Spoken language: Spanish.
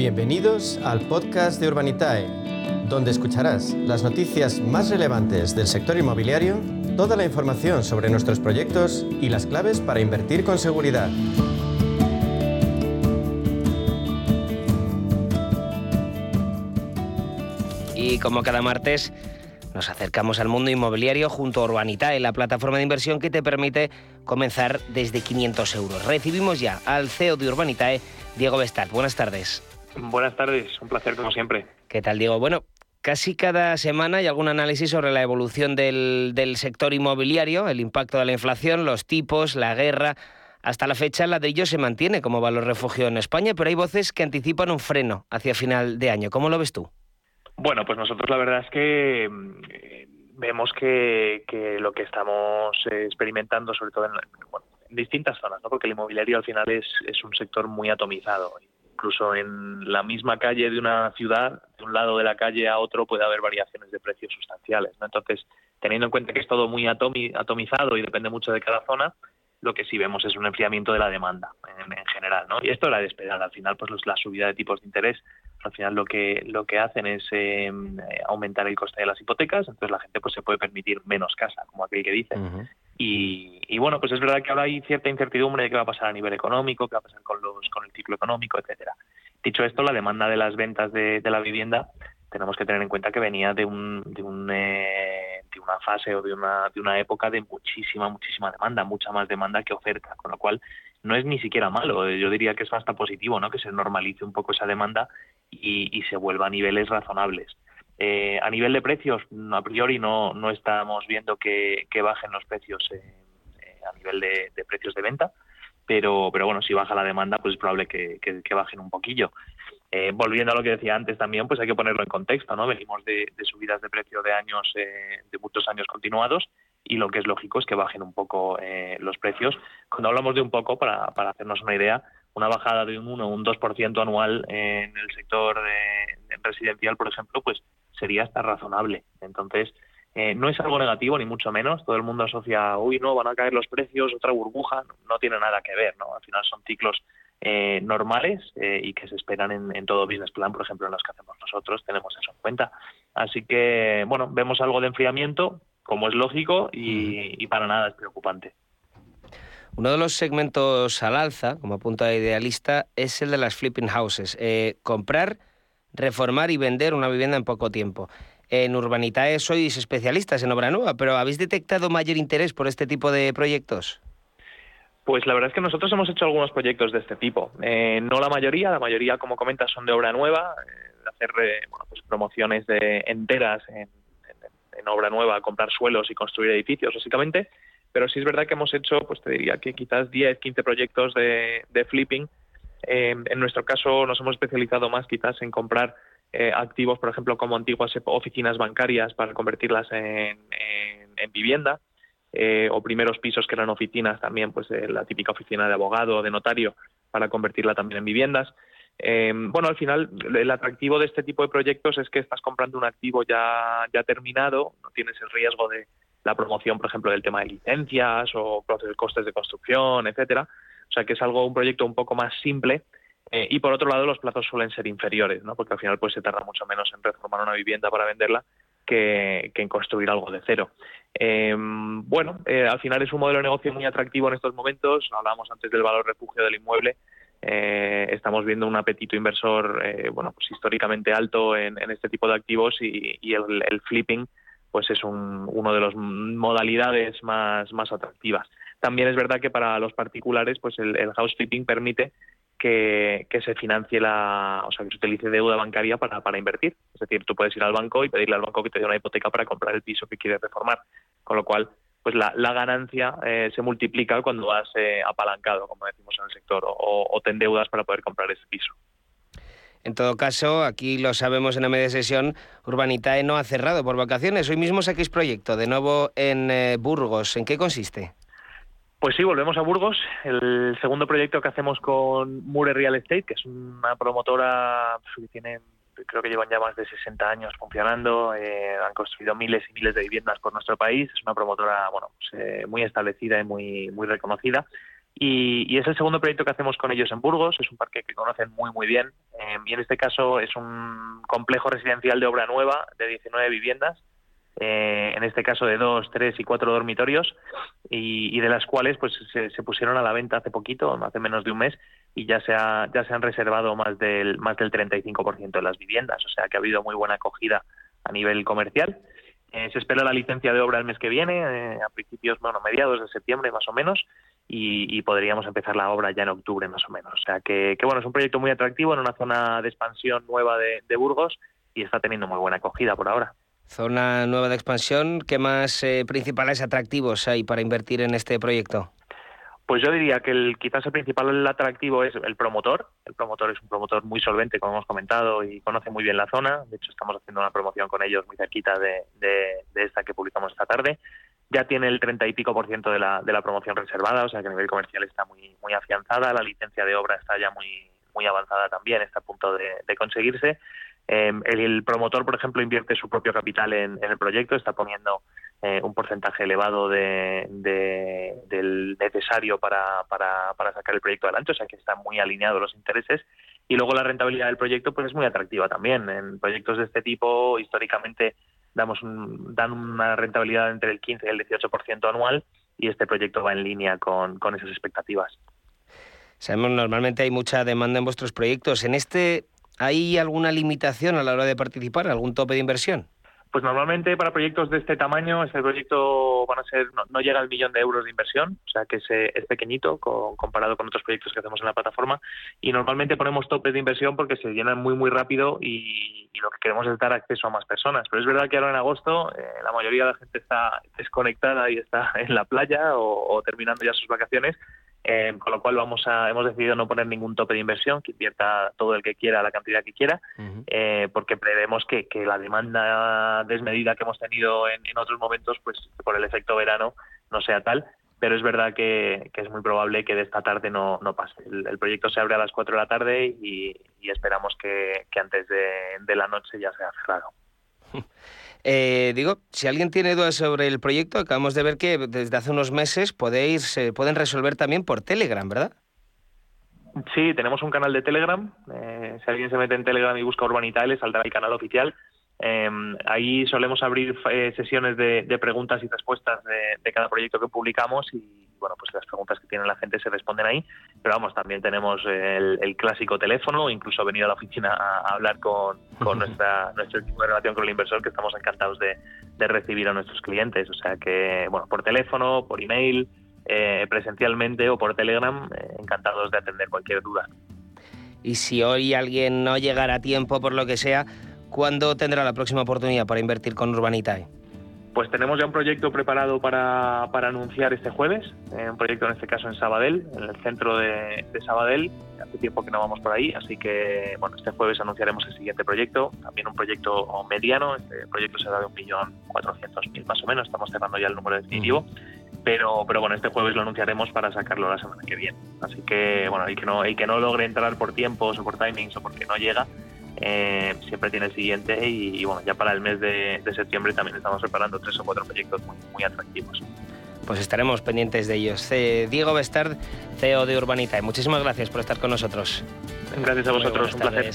Bienvenidos al podcast de Urbanitae, donde escucharás las noticias más relevantes del sector inmobiliario, toda la información sobre nuestros proyectos y las claves para invertir con seguridad. Y como cada martes, nos acercamos al mundo inmobiliario junto a Urbanitae, la plataforma de inversión que te permite comenzar desde 500 euros. Recibimos ya al CEO de Urbanitae, Diego Bestart. Buenas tardes. Buenas tardes, un placer como siempre. ¿Qué tal, Diego? Bueno, casi cada semana hay algún análisis sobre la evolución del, del sector inmobiliario, el impacto de la inflación, los tipos, la guerra. Hasta la fecha el ladrillo se mantiene como valor refugio en España, pero hay voces que anticipan un freno hacia final de año. ¿Cómo lo ves tú? Bueno, pues nosotros la verdad es que mm, vemos que, lo que estamos experimentando, sobre todo en, distintas zonas, ¿no? porque el inmobiliario al final es, es un sector muy atomizado. Incluso en la misma calle de una ciudad, de un lado de la calle a otro, puede haber variaciones de precios sustanciales. ¿no? Entonces, teniendo en cuenta que es todo muy atomizado y depende mucho de cada zona, lo que sí vemos es un enfriamiento de la demanda en, general, ¿no? Y esto era de esperar. Al final, pues la subida de tipos de interés al final lo que lo que hacen es em, eh, aumentar el coste de las hipotecas, entonces la gente pues se puede permitir menos casa, como aquel que dice. Y, bueno, pues es verdad que ahora hay cierta incertidumbre de qué va a pasar a nivel económico, qué va a pasar con los con el ciclo económico, etcétera. Dicho esto, la demanda de las ventas de, la vivienda tenemos que tener en cuenta que venía de un de un eh, de una fase o de una de una época de muchísima muchísima demanda, mucha más demanda que oferta, con lo cual no es ni siquiera malo, yo diría que es hasta positivo, ¿no? Que se normalice un poco esa demanda y, se vuelva a niveles razonables. Eh, a nivel de precios, a priori no, no estamos viendo que, bajen los precios eh, a nivel de, precios de venta, pero, pero bueno, si baja la demanda, pues es probable que, bajen un poquillo. Eh, volviendo a lo que decía antes también, pues hay que ponerlo en contexto, ¿no? Venimos de, subidas de precio de años, de muchos años continuados, y lo que es lógico es que bajen un poco los precios. Cuando hablamos de un poco, para, para hacernos una idea, una bajada de un 1 o un 2% anual en el sector residencial, por ejemplo, pues sería hasta razonable. Entonces, eh, no es algo negativo, ni mucho menos. Todo el mundo asocia, uy, no, van a caer los precios, otra burbuja. No tiene nada que ver, ¿no? Al final son ciclos eh, normales eh, y que se esperan en, en, todo business plan, por ejemplo, en los que hacemos nosotros, tenemos eso en cuenta. Así que, bueno, vemos algo de enfriamiento, como es lógico, y, y para nada es preocupante. Uno de los segmentos al alza, como apunta idealista, es el de las flipping houses. Eh, comprar, reformar y vender una vivienda en poco tiempo. En Urbanitae sois especialistas en obra nueva, pero ¿habéis detectado mayor interés por este tipo de proyectos? Pues la verdad es que nosotros hemos hecho algunos proyectos de este tipo. Eh, no la mayoría, la mayoría, como comentas, son de obra nueva, eh, hacer pues promociones de, enteras en, en, obra nueva, comprar suelos y construir edificios, básicamente pero sí es verdad que hemos hecho, pues te diría que quizás 10, 15 proyectos de, flipping. Eh, en nuestro caso nos hemos especializado más quizás en comprar eh, activos, por ejemplo, como antiguas oficinas bancarias para convertirlas en, vivienda, eh, o primeros pisos que eran oficinas también, pues la típica oficina de abogado o de notario para convertirla también en viviendas. bueno, al final el atractivo de este tipo de proyectos es que estás comprando un activo ya, ya terminado, no tienes el riesgo de, la promoción, por ejemplo, del tema de licencias o costes de construcción, etcétera. O sea que es algo, un proyecto un poco más simple. Eh, y por otro lado, los plazos suelen ser inferiores, ¿no? porque al final pues, se tarda mucho menos en reformar una vivienda para venderla que, en construir algo de cero. Em, bueno, eh, al final es un modelo de negocio muy atractivo en estos momentos. Hablábamos antes del valor refugio del inmueble. Eh, estamos viendo un apetito inversor bueno, pues históricamente alto en, este tipo de activos y, el, flipping pues es un, uno de las modalidades más, más atractivas. También es verdad que para los particulares, pues el, house flipping permite que, se financie la, o sea, que se utilice deuda bancaria para, para invertir. Es decir, tú puedes ir al banco y pedirle al banco que te dé una hipoteca para comprar el piso que quieres reformar. Con lo cual, pues la, ganancia eh, se multiplica cuando has eh, apalancado, como decimos en el sector, o, o te endeudas para poder comprar ese piso. En todo caso, aquí lo sabemos en la media sesión, Urbanitae no ha cerrado por vacaciones. Hoy mismo saquéis proyecto, de nuevo en eh, Burgos. ¿En qué consiste? Pues sí, volvemos a Burgos. El segundo proyecto que hacemos con Mure Real Estate, que es una promotora que tiene, creo que llevan ya más de 60 años funcionando, eh, han construido miles y miles de viviendas por nuestro país. Es una promotora, bueno, pues, eh, muy establecida y muy muy reconocida. Y, es el segundo proyecto que hacemos con ellos en Burgos, es un parque que conocen muy muy bien em, y en este caso es un complejo residencial de obra nueva de 19 viviendas, eh, en este caso de dos, tres y cuatro dormitorios y, de las cuales pues se, pusieron a la venta hace poquito, hace menos de un mes y ya se, ha, ya se han reservado más del, más del 35% de las viviendas, o sea que ha habido muy buena acogida a nivel comercial. Eh, se espera la licencia de obra el mes que viene, eh, a principios, bueno, mediados de septiembre más o menos, y, podríamos empezar la obra ya en octubre más o menos. O sea que, bueno, es un proyecto muy atractivo en una zona de expansión nueva de, Burgos y está teniendo muy buena acogida por ahora. Zona nueva de expansión, ¿qué más eh, principales atractivos hay para invertir en este proyecto? Pues yo diría que el, quizás el principal atractivo es el promotor. El promotor es un promotor muy solvente, como hemos comentado, y conoce muy bien la zona. De hecho, estamos haciendo una promoción con ellos muy cerquita de, esta que publicamos esta tarde. Ya tiene el treinta y pico por ciento de la, de la promoción reservada, o sea que a nivel comercial está muy, muy afianzada. La licencia de obra está ya muy, muy avanzada también, está a punto de, conseguirse. Eh, el, promotor, por ejemplo, invierte su propio capital en el proyecto, está poniendo eh, un porcentaje elevado de, del necesario para, sacar el proyecto adelante, o sea que están muy alineados los intereses. Y luego la rentabilidad del proyecto pues es muy atractiva también. En proyectos de este tipo, históricamente, damos dan una rentabilidad entre el 15 y el 18% anual y este proyecto va en línea con, con esas expectativas. Sabemos, normalmente hay mucha demanda en vuestros proyectos. ¿En este hay alguna limitación a la hora de participar, algún tope de inversión? Pues normalmente para proyectos de este tamaño, este proyecto van a ser no, llega al millón de euros de inversión, o sea que es, pequeñito comparado con otros proyectos que hacemos en la plataforma. Y normalmente ponemos topes de inversión porque se llenan muy muy rápido y, lo que queremos es dar acceso a más personas. Pero es verdad que ahora en agosto eh, la mayoría de la gente está desconectada y está en la playa o terminando ya sus vacaciones eh, con lo cual vamos a, hemos decidido no poner ningún tope de inversión, que invierta todo el que quiera, la cantidad que quiera, eh, porque prevemos que, la demanda desmedida que hemos tenido en, otros momentos, pues por el efecto verano, no sea tal. Pero es verdad que, es muy probable que de esta tarde no, no pase. El, proyecto se abre a las 4 de la tarde y, esperamos que, antes de, de la noche ya sea cerrado. Eh, digo, si alguien tiene dudas sobre el proyecto, acabamos de ver que desde hace unos meses podéis, se pueden resolver también por Telegram, ¿verdad? Sí, tenemos un canal de Telegram. Eh, si alguien se mete en Telegram y busca Urbanita le saldrá el canal oficial. Em, ahí solemos abrir eh, sesiones de, preguntas y respuestas de, cada proyecto que publicamos y bueno, pues las preguntas que tiene la gente se responden ahí. Pero vamos, también tenemos el, clásico teléfono, incluso venir a la oficina a, hablar con, nuestra, nuestro equipo de relación con el inversor, que estamos encantados de, recibir a nuestros clientes. O sea que, bueno, por teléfono, por email, eh, presencialmente o por Telegram, eh, encantados de atender cualquier duda. Y si hoy alguien no llegara a tiempo por lo que sea, ¿Cuándo tendrá la próxima oportunidad para invertir con Urbanitae? Pues tenemos ya un proyecto preparado para, anunciar este jueves, eh, un proyecto en este caso en Sabadell, en el centro de, Sabadell. Hace tiempo que no vamos por ahí, así que bueno, este jueves anunciaremos el siguiente proyecto, también un proyecto mediano, este proyecto será de un millón cuatrocientos mil más o menos, estamos cerrando ya el número definitivo. Pero, pero bueno, este jueves lo anunciaremos para sacarlo la semana que viene. Así que, bueno, y que no, y que no logre entrar por tiempos o por timings o porque no llega, eh, siempre tiene el siguiente y, bueno, ya para el mes de, septiembre también estamos preparando tres o cuatro proyectos muy, atractivos. Pues estaremos pendientes de ellos. Diego Bestard, CEO de Urbanita. Muchísimas gracias por estar con nosotros. Gracias a vosotros, un placer.